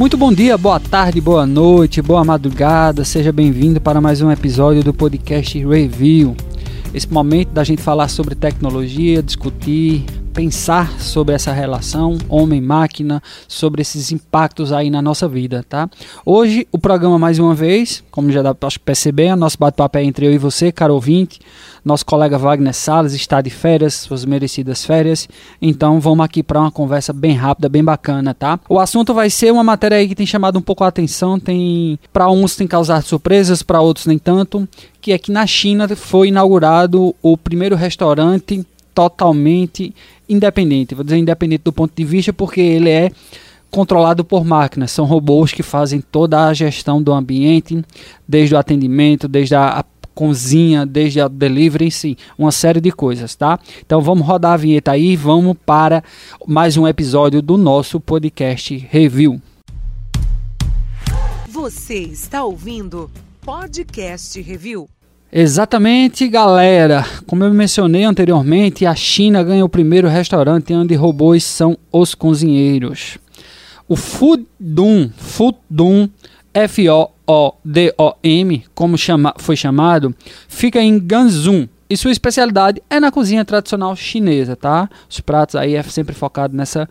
Muito bom dia, boa tarde, boa noite, boa madrugada. Seja bem-vindo para mais um episódio do podcast Review. Esse momento da gente falar sobre tecnologia, discutir, pensar sobre essa relação homem-máquina, sobre esses impactos aí na nossa vida, tá? Hoje o programa mais uma vez, como já dá para perceber, nosso bate-papo é entre eu e você, caro ouvinte. Nosso colega Wagner Salles está de férias, suas merecidas férias. Então vamos aqui para uma conversa bem rápida, bem bacana, tá? O assunto vai ser uma matéria aí que tem chamado um pouco a atenção, tem para uns tem causado surpresas, para outros nem tanto, que é que na China foi inaugurado o primeiro restaurante totalmente independente. Vou dizer independente do ponto de vista porque ele é controlado por máquinas. São robôs que fazem toda a gestão do ambiente, desde o atendimento, desde a, cozinha, desde a delivery em si, uma série de coisas, tá? Então vamos rodar a vinheta aí, vamos para mais um episódio do nosso podcast Review. Você está ouvindo Podcast Review. Exatamente, galera. Como eu mencionei anteriormente, a China ganha o primeiro restaurante onde robôs são os cozinheiros. O Fudum, Fudum, F-O-O-D-O-M, como chama, foi chamado, fica em Ganzhou. E sua especialidade é na cozinha tradicional chinesa, tá? Os pratos aí é sempre focado nessa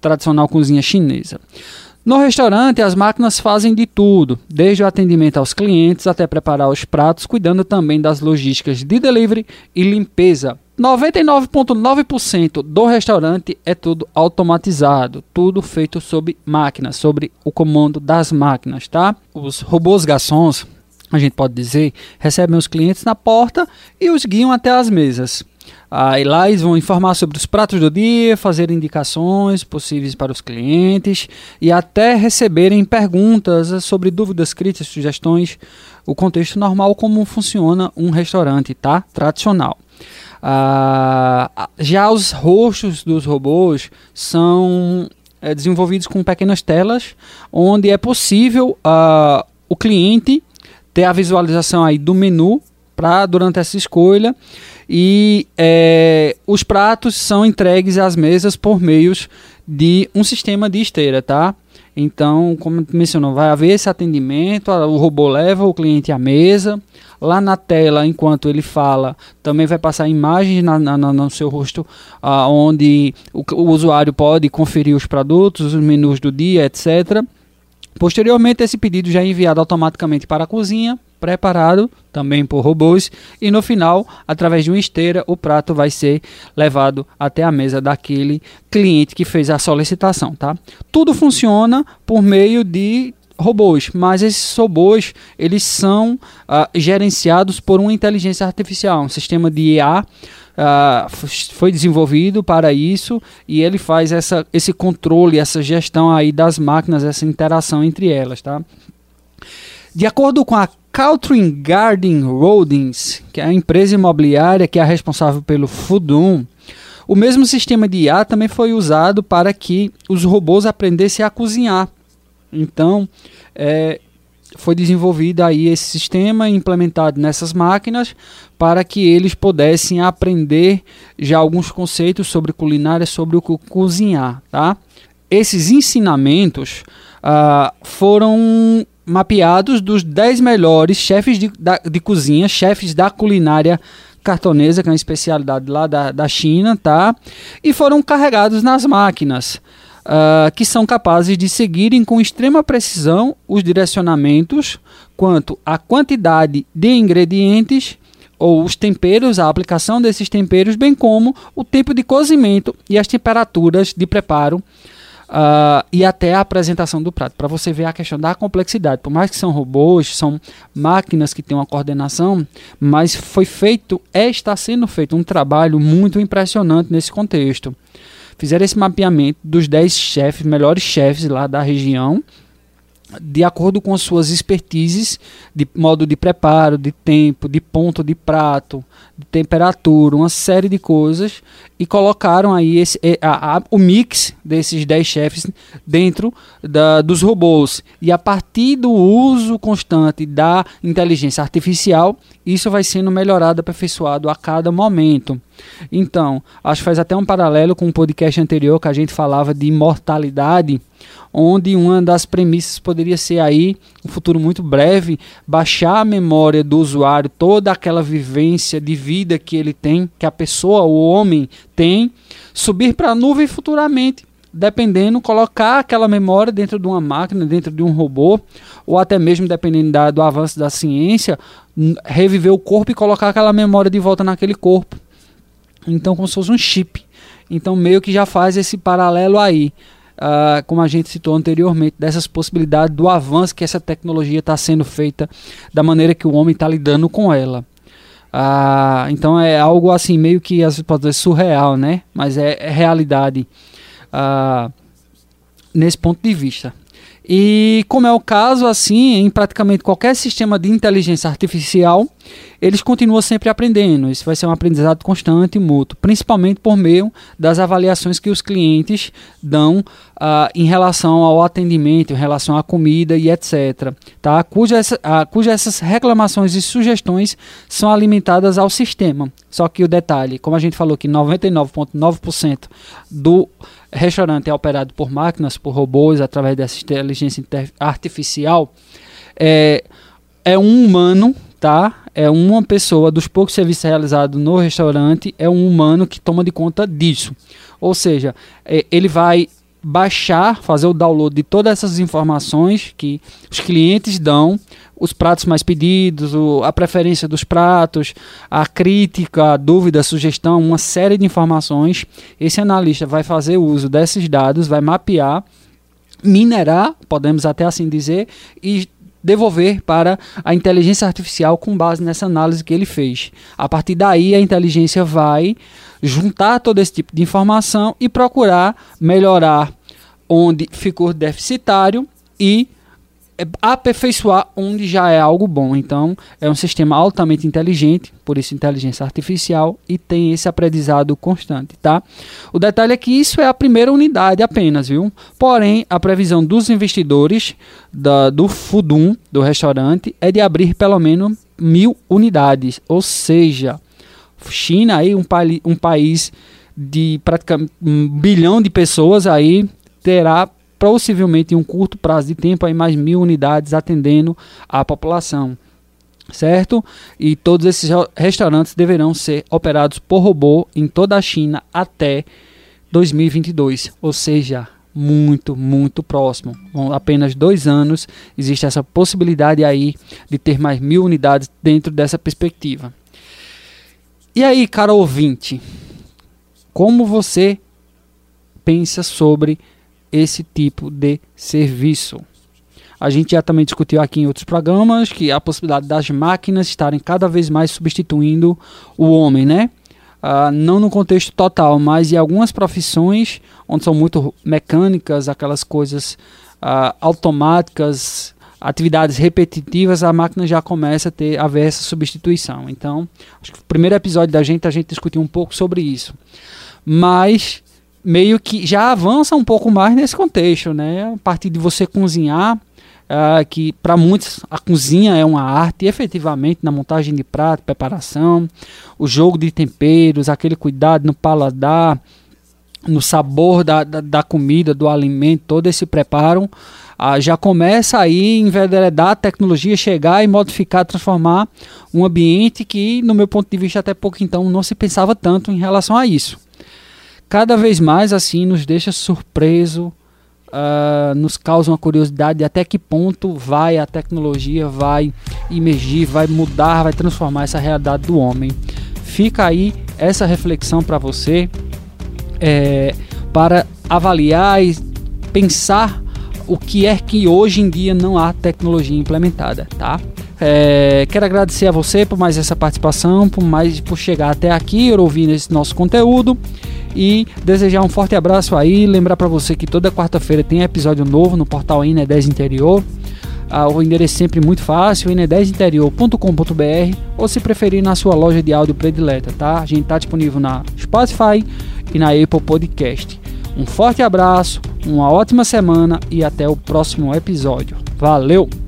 tradicional cozinha chinesa. No restaurante, as máquinas fazem de tudo, desde o atendimento aos clientes até preparar os pratos, cuidando também das logísticas de delivery e limpeza. 99,9% do restaurante é tudo automatizado, tudo feito sob máquinas, sobre o comando das máquinas, tá? Os robôs garçons, a gente pode dizer, recebem os clientes na porta e os guiam até as mesas. Aí lá eles vão informar sobre os pratos do dia, fazer indicações possíveis para os clientes e até receberem perguntas sobre dúvidas, críticas, sugestões, o contexto normal como funciona um restaurante, tá? Tradicional. Ah, já os rostos dos robôs são é, desenvolvidos com pequenas telas, onde é possível ah, o cliente ter a visualização aí do menu para durante essa escolha e é, os pratos são entregues às mesas por meios de um sistema de esteira, tá? Então, como mencionou, vai haver esse atendimento, o robô leva o cliente à mesa, lá na tela, enquanto ele fala, também vai passar imagens na, na, no seu rosto, uh, onde o, o usuário pode conferir os produtos, os menus do dia, etc. Posteriormente, esse pedido já é enviado automaticamente para a cozinha, preparado também por robôs e no final, através de uma esteira, o prato vai ser levado até a mesa daquele cliente que fez a solicitação, tá? Tudo funciona por meio de robôs, mas esses robôs eles são uh, gerenciados por uma inteligência artificial, um sistema de IA Uh, foi desenvolvido para isso e ele faz essa, esse controle, essa gestão aí das máquinas, essa interação entre elas, tá? De acordo com a Caltrin Garden Holdings, que é a empresa imobiliária que é responsável pelo Fudum, o mesmo sistema de IA também foi usado para que os robôs aprendessem a cozinhar. Então, é, foi desenvolvido aí esse sistema implementado nessas máquinas para que eles pudessem aprender já alguns conceitos sobre culinária, sobre o cozinhar, tá? Esses ensinamentos uh, foram mapeados dos 10 melhores chefes de, da, de cozinha, chefes da culinária cartonesa, que é uma especialidade lá da, da China, tá? E foram carregados nas máquinas uh, que são capazes de seguirem com extrema precisão os direcionamentos quanto à quantidade de ingredientes ou os temperos, a aplicação desses temperos, bem como o tempo de cozimento e as temperaturas de preparo uh, e até a apresentação do prato, para você ver a questão da complexidade. Por mais que são robôs, são máquinas que têm uma coordenação, mas foi feito, é, está sendo feito um trabalho muito impressionante nesse contexto fizeram esse mapeamento dos 10 chefes, melhores chefes lá da região, de acordo com as suas expertises de modo de preparo, de tempo, de ponto de prato, de temperatura, uma série de coisas e colocaram aí esse, a, a, o mix desses 10 chefes dentro da, dos robôs. E a partir do uso constante da inteligência artificial, isso vai sendo melhorado, aperfeiçoado a cada momento. Então, acho que faz até um paralelo com o um podcast anterior que a gente falava de imortalidade, onde uma das premissas poderia ser aí, um futuro muito breve, baixar a memória do usuário, toda aquela vivência de vida que ele tem, que a pessoa, o homem tem, subir para a nuvem futuramente dependendo, colocar aquela memória dentro de uma máquina, dentro de um robô, ou até mesmo dependendo da, do avanço da ciência, reviver o corpo e colocar aquela memória de volta naquele corpo. Então, como se fosse um chip. Então, meio que já faz esse paralelo aí, uh, como a gente citou anteriormente, dessas possibilidades do avanço que essa tecnologia está sendo feita, da maneira que o homem está lidando com ela. Uh, então, é algo assim, meio que às vezes pode ser surreal, né? Mas é, é realidade uh, nesse ponto de vista. E como é o caso, assim, em praticamente qualquer sistema de inteligência artificial, eles continuam sempre aprendendo. Isso vai ser um aprendizado constante e mútuo, principalmente por meio das avaliações que os clientes dão uh, em relação ao atendimento, em relação à comida e etc. Tá? Cuja, essa, uh, cuja essas reclamações e sugestões são alimentadas ao sistema. Só que o detalhe, como a gente falou que 99,9% do restaurante é operado por máquinas, por robôs, através dessa inteligência artificial, é, é um humano, tá? É uma pessoa dos poucos serviços realizados no restaurante, é um humano que toma de conta disso. Ou seja, é, ele vai baixar, fazer o download de todas essas informações que os clientes dão, os pratos mais pedidos, o, a preferência dos pratos, a crítica, a dúvida, a sugestão, uma série de informações. Esse analista vai fazer uso desses dados, vai mapear, minerar, podemos até assim dizer, e devolver para a inteligência artificial com base nessa análise que ele fez. A partir daí, a inteligência vai juntar todo esse tipo de informação e procurar melhorar onde ficou deficitário e aperfeiçoar onde já é algo bom. Então, é um sistema altamente inteligente, por isso inteligência artificial, e tem esse aprendizado constante, tá? O detalhe é que isso é a primeira unidade apenas, viu? Porém, a previsão dos investidores da, do Fudum, do restaurante, é de abrir pelo menos mil unidades, ou seja, China aí um, um país de praticamente um bilhão de pessoas aí terá possivelmente em um curto prazo de tempo aí mais mil unidades atendendo a população certo? E todos esses restaurantes deverão ser operados por robô em toda a China até 2022, ou seja, muito, muito próximo. Apenas dois anos existe essa possibilidade aí de ter mais mil unidades dentro dessa perspectiva. E aí, cara ouvinte, como você pensa sobre esse tipo de serviço? A gente já também discutiu aqui em outros programas que a possibilidade das máquinas estarem cada vez mais substituindo o homem, né? Uh, não no contexto total, mas em algumas profissões onde são muito mecânicas, aquelas coisas uh, automáticas, atividades repetitivas, a máquina já começa a ter a ver essa substituição. Então, acho que o primeiro episódio da gente a gente discutiu um pouco sobre isso. Mas meio que já avança um pouco mais nesse contexto, né? A partir de você cozinhar, uh, que para muitos a cozinha é uma arte, efetivamente na montagem de prato, preparação, o jogo de temperos, aquele cuidado no paladar, no sabor da, da, da comida, do alimento, todo esse preparo ah, já começa aí enveredar a tecnologia, chegar e modificar, transformar um ambiente que, no meu ponto de vista, até pouco então não se pensava tanto em relação a isso. Cada vez mais assim nos deixa surpreso, uh, nos causa uma curiosidade de até que ponto vai a tecnologia, vai emergir, vai mudar, vai transformar essa realidade do homem. Fica aí essa reflexão para você, é, para avaliar e pensar o que é que hoje em dia não há tecnologia implementada, tá? É, quero agradecer a você por mais essa participação, por mais por chegar até aqui, ouvir esse nosso conteúdo e desejar um forte abraço aí. Lembrar para você que toda quarta-feira tem episódio novo no portal INE 10 Interior. Ah, o endereço é sempre muito fácil, ine10interior.com.br ou se preferir na sua loja de áudio predileta, tá? A gente tá disponível na Spotify e na Apple Podcast. Um forte abraço, uma ótima semana e até o próximo episódio. Valeu!